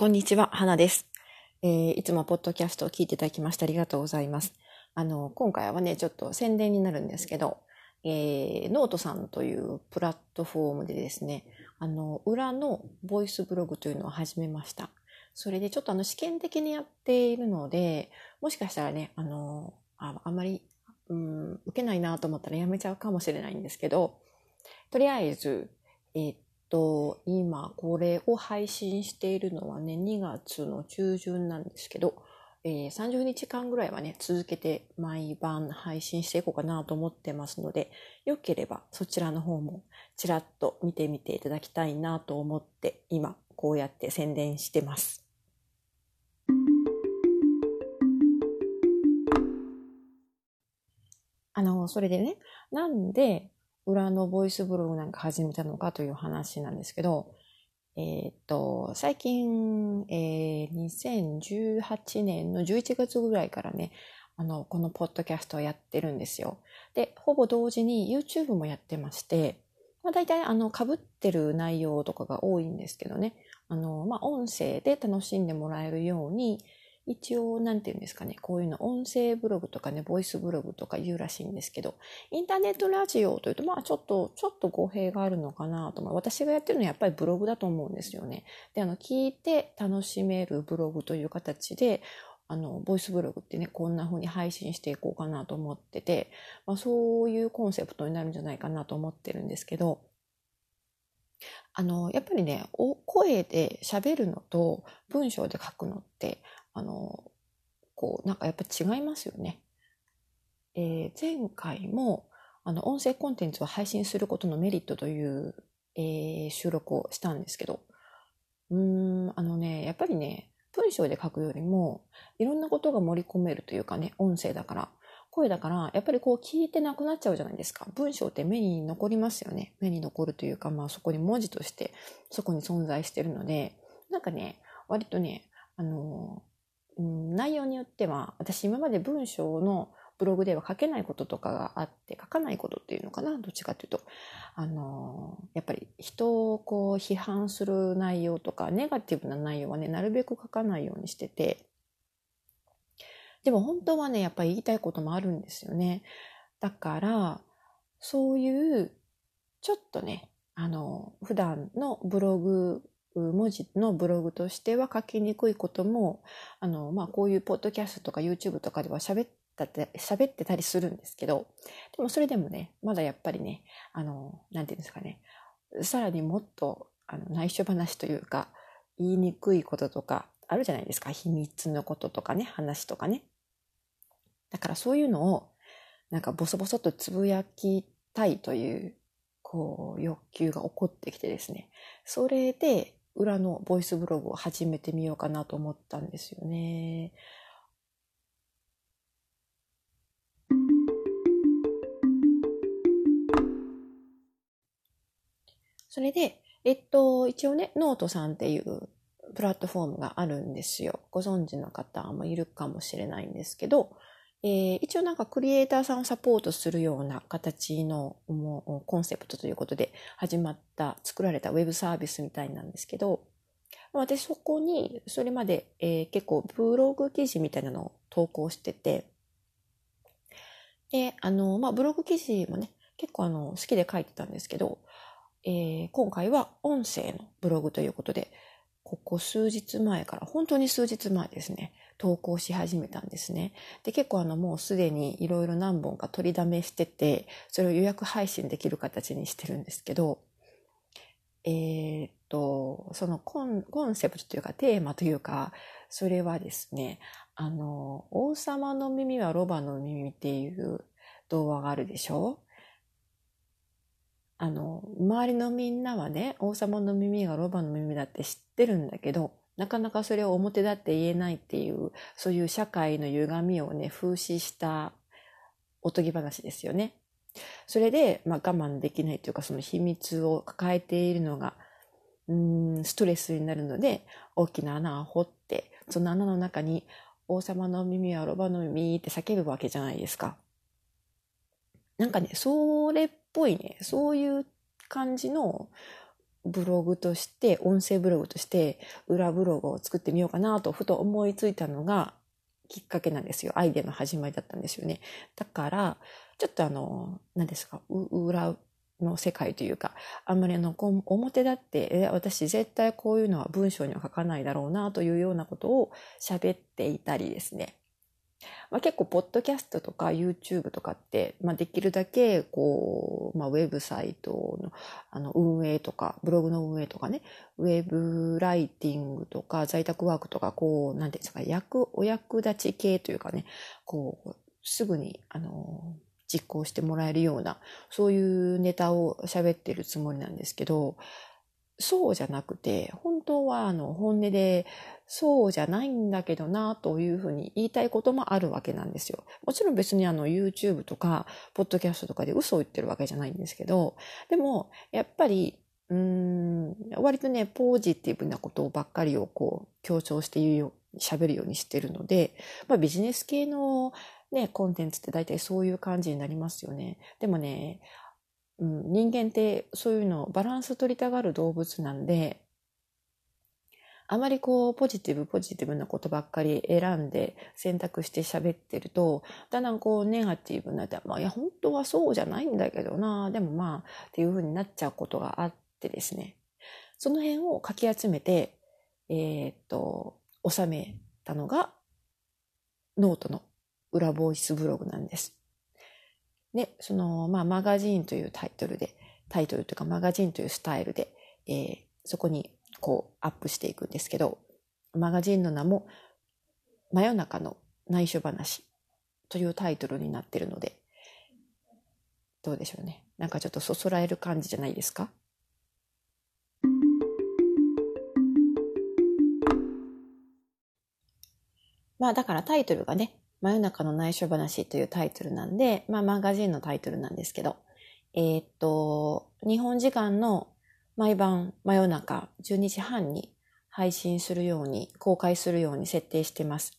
こんにちは、花です。えーいつもポッドキャストを聞いていただきましてありがとうございます。あの、今回はね、ちょっと宣伝になるんですけど、えーノートさんというプラットフォームでですね、あの、裏のボイスブログというのを始めました。それでちょっとあの試験的にやっているので、もしかしたらね、あの、ああまり、うん、受けないなと思ったらやめちゃうかもしれないんですけど、とりあえず、えーっと、今これを配信しているのはね、2月の中旬なんですけど、えー30日間ぐらいはね、続けて毎晩配信していこうかなと思ってますので、よければそちらの方もちらっと見てみていただきたいなと思って、今こうやって宣伝してます。あの、それでね、なんで裏のボイスブログなんか始めたのかという話なんですけど、えーっと、最近、えー2018年の11月ぐらいからね、あの、このポッドキャストをやってるんですよ。で、ほぼ同時に YouTube もやってまして、まあ、大体、あの、被ってる内容とかが多いんですけどね、あの、まあ、音声で楽しんでもらえるように、一応、なんていうんですかね、こういうの、音声ブログとかね、ボイスブログとか言うらしいんですけど、インターネットラジオというと、まあちょっと、ちょっと語弊があるのかなと思う。私がやってるのはやっぱりブログだと思うんですよね。で、あの、聞いて楽しめるブログという形で、あの、ボイスブログってね、こんな風に配信していこうかなと思ってて、まあそういうコンセプトになるんじゃないかなと思ってるんですけど、あの、やっぱりね、声で喋るのと文章で書くのって、あの、こう、なんかやっぱ違いますよね。えー前回もあの音声コンテンツを配信することのメリットという、えー収録をしたんですけどうーんあのねやっぱりね文章で書くよりもいろんなことが盛り込めるというかね音声だから声だからやっぱりこう聞いてなくなっちゃうじゃないですか文章って目に残りますよね目に残るというかまあそこに文字としてそこに存在してるのでなんかね割とねあのうん内容によっては私今まで文章のブログでは書けないこととかがあって書かないことっていうのかなどっちかっていうと。あのやっぱり人をこう批判する内容とかネガティブな内容はねなるべく書かないようにしてて。でも本当はねやっぱり言いたいこともあるんですよね。だからそういうちょっとねあの普段のブログ文字のブログとしては書きにくいこともあの、まあ、こういうポッドキャストとか YouTube とかでは喋ったって喋ってたりするんですけどでもそれでもねまだやっぱりねあのなんていうんですかねさらにもっとあの内緒話というか言いにくいこととかあるじゃないですか。秘密のこととかね話とかね。だからそういうのをなんかボソボソとつぶやきたいというこう欲求が起こってきてですね。それで裏のボイスブログを始めてみようかなと思ったんですよね。それで、えっと、一応ね、ノートさんっていうプラットフォームがあるんですよ。ご存知の方もいるかもしれないんですけど、えー一応なんかクリエイターさんをサポートするような形のもうコンセプトということで始まった、作られたウェブサービスみたいなんですけど、私そこにそれまで、えー結構ブログ記事みたいなのを投稿してて、で、あの、まあ、ブログ記事もね、結構あの、好きで書いてたんですけど、えー今回は音声のブログということで、ここ数日前から、本当に数日前ですね、投稿し始めたんですね。で、結構あの、もうすでにいろいろ何本か取りだめしてて、それを予約配信できる形にしてるんですけど、えーっと、そのコンコンセプトというかテーマというか、それはですね、あの、王様の耳はロバの耳っていう動画があるでしょ？あの、周りのみんなはね、王様の耳がロバの耳だって知ってるんだけど、なかなかそれを表だって言えないっていう、そういう社会の歪みをね、風刺したおとぎ話ですよね。それで、まあ、我慢できないというか、その秘密を抱えているのが、うん、ストレスになるので、大きな穴を掘って、その穴の中に、王様の耳はロバの耳って叫ぶわけじゃないですか。なんかね、それっぽいね、そういう感じのブログとして、音声ブログとして、裏ブログを作ってみようかなと、ふと思いついたのが、きっかけなんですよ。アイデアの始まりだったんですよね。だから、ちょっとあの、何ですか、裏の世界というか、あんまりあの、表だって、え、私絶対こういうのは文章には書かないだろうなというようなことを喋っていたりですね。まあ、結構、ポッドキャストとか YouTube とかって、まあ、できるだけ、こう、まあ、ウェブサイトの、あの、運営とか、ブログの運営とかね、ウェブライティングとか、在宅ワークとか、こう、なんていうんですか、役、お役立ち系というかね、こう、すぐに、あの、実行してもらえるような、そういうネタを喋ってるつもりなんですけど、そうじゃなくて、本当はあの本音で、そうじゃないんだけどな、というふうに言いたいこともあるわけなんですよ。もちろん別にあの YouTube とか、ポッドキャストとかで嘘を言ってるわけじゃないんですけど、でも、やっぱり、うん、割とね、ポジティブなことばっかりをこう、強調して言うよ、喋るようにしてるので、まあビジネス系のね、コンテンツって大体そういう感じになりますよね。でもね、うん、人間ってそういうのバランス取りたがる動物なんで、あまりこうポジティブポジティブなことばっかり選んで選択して喋ってると、だんだんこうネガティブになって、まあいや本当はそうじゃないんだけどな、でもまあっていう風になっちゃうことがあってですね。その辺をかき集めて、えー、っと、収めたのがノートの裏ボイスブログなんです。で、その、まあ、マガジンというタイトルで、タイトルというかマガジンというスタイルで、えー、そこにこうアップしていくんですけど、マガジンの名も、真夜中の内緒話というタイトルになってるので、どうでしょうね。なんかちょっとそそられる感じじゃないですか？まあだからタイトルがね、真夜中の内緒話というタイトルなんで、まあマガジンのタイトルなんですけど、えー、っと、日本時間の毎晩真夜中12時半に配信するように、公開するように設定してます。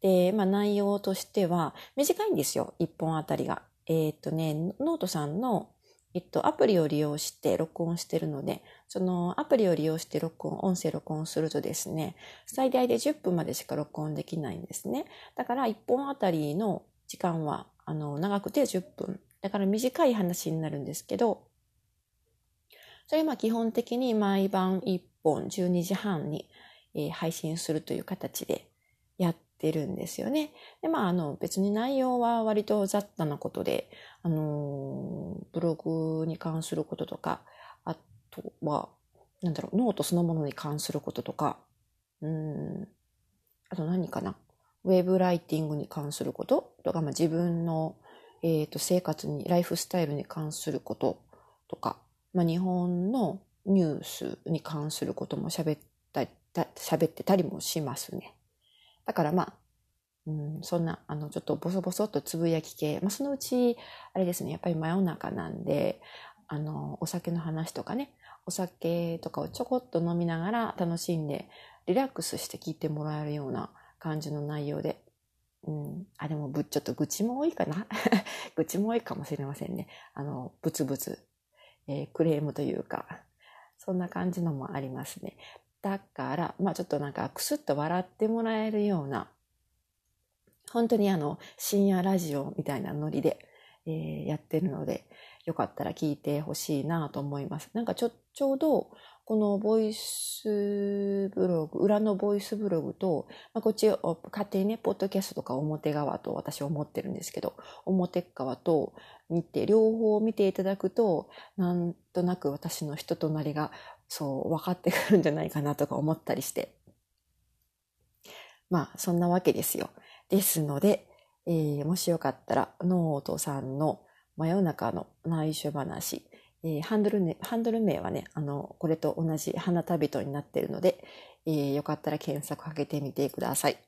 で、まあ内容としては短いんですよ、1本あたりが。えー、っとね、ノートさんのえっと、アプリを利用して録音してるので、そのアプリを利用して録音、音声録音するとですね、最大で10分までしか録音できないんですね。だから1本あたりの時間は、あの、長くて10分。だから短い話になるんですけど、それは基本的に毎晩1本12時半に、配信するという形でやってるんですよね。で、まあ、あの、別に内容は割と雑多なことで、あの、ブログに関することとか、あとは、なんだろう、ノートそのものに関することとか、うん、あと何かな、ウェブライティングに関することとか、まあ、自分の、えっ、ー、と、生活に、ライフスタイルに関することとか、まあ、日本のニュースに関することも喋った喋ってたりもしますね。だからまあ、うん、そんな、あの、ちょっとボソボソっとつぶやき系、まあ、そのうち、あれですね、やっぱり真夜中なんで、あの、お酒の話とかね、お酒とかをちょこっと飲みながら楽しんで、リラックスして聞いてもらえるような感じの内容で、うん、あ、でもぶ、ちょっと愚痴も多いかな 愚痴も多いかもしれませんね。あの、ブツブツ、えー、クレームというか、そんな感じのもありますね。だから、まあちょっとなんかクスッと笑ってもらえるような、本当にあの深夜ラジオみたいなノリで、えー、やってるので、よかったら聞いてほしいなと思います。なんかちょ、ちょうど、このボイスブログ、裏のボイスブログと、まあ、こっちを勝手にね、ポッドキャストとか表側と私は思ってるんですけど、表側と見て、両方見ていただくと、なんとなく私の人となりがそう分かってくるんじゃないかなとか思ったりして。まあ、そんなわけですよ。ですので、えー、もしよかったら、ノートさんの真夜中の内緒話、えー、ハンドル、ね、ハンドル名はね、あの、これと同じ花旅人になっているので、えー、よかったら検索かけてみてください。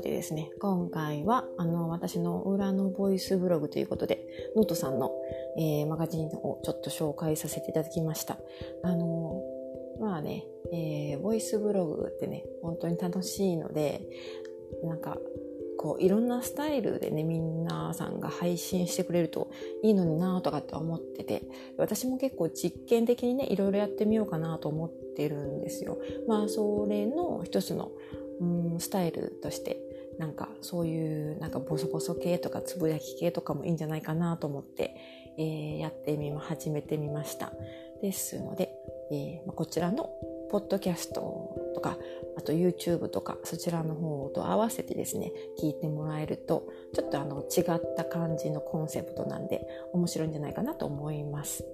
でですね、今回は、あの、私の裏のボイスブログということで、ノートさんの、えー、マガジンをちょっと紹介させていただきました。あのまあね、えー、ボイスブログってね、本当に楽しいので、なんか、こういろんなスタイルでね皆さんが配信してくれるといいのになとかって思ってて私も結構実験的にねいろいろやってみようかなと思ってるんですよ。まあそれの一つのスタイルとしてなんかそういうなんかボソボソ系とかつぶやき系とかもいいんじゃないかなと思って、えー、やってみま始めてみました。ですので、えー、こちらのポッドキャストとかあと YouTube とかそちらの方と合わせてですね聞いてもらえるとちょっとあの違った感じのコンセプトなんで面白いんじゃないかなと思います。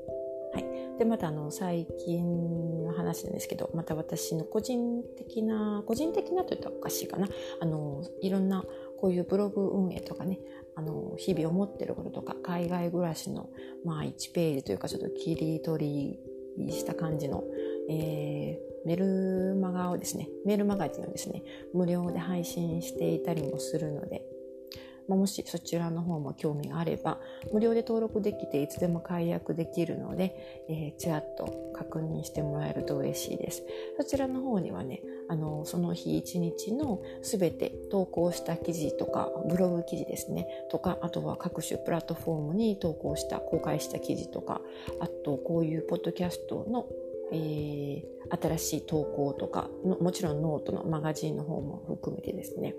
はい、でまたあの最近の話なんですけどまた私の個人的な個人的なといったらおかしいかな。あのいろんなこういうブログ運営とかねあの日々思ってることとか海外暮らしの、まあ、1ページというかちょっと切り取りした感じの、えーメルマガをですね、メールマガジンをですね、無料で配信していたりもするので、まもしそちらの方も興味があれば、無料で登録できていつでも解約できるので、えー、ちらっと確認してもらえると嬉しいです。そちらの方にはね、あの、その日一日のすべて投稿した記事とか、ブログ記事ですね、とか、あとは各種プラットフォームに投稿した、公開した記事とか、あとこういうポッドキャストのえー、新しい投稿とかもちろんノートのマガジンの方も含めてですね、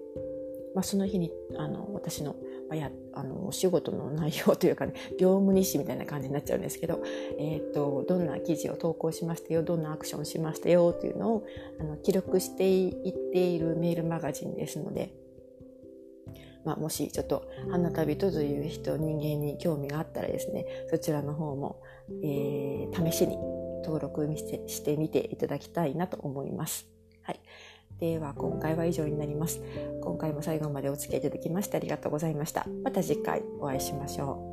まあ、その日にあの私の,、まあ、やあのお仕事の内容というかね業務日誌みたいな感じになっちゃうんですけど、えーと、どんな記事を投稿しましたよどんなアクションしましたよというのをあの記録していっているメールマガジンですので。まあ、もしちょっと花旅とという人人間に興味があったらですねそちらの方も、えー、試しに登録してみていただきたいなと思います。では今回は以上になります。今回も最後までお付き合いいただきましてありがとうございました。また次回お会いしましょう。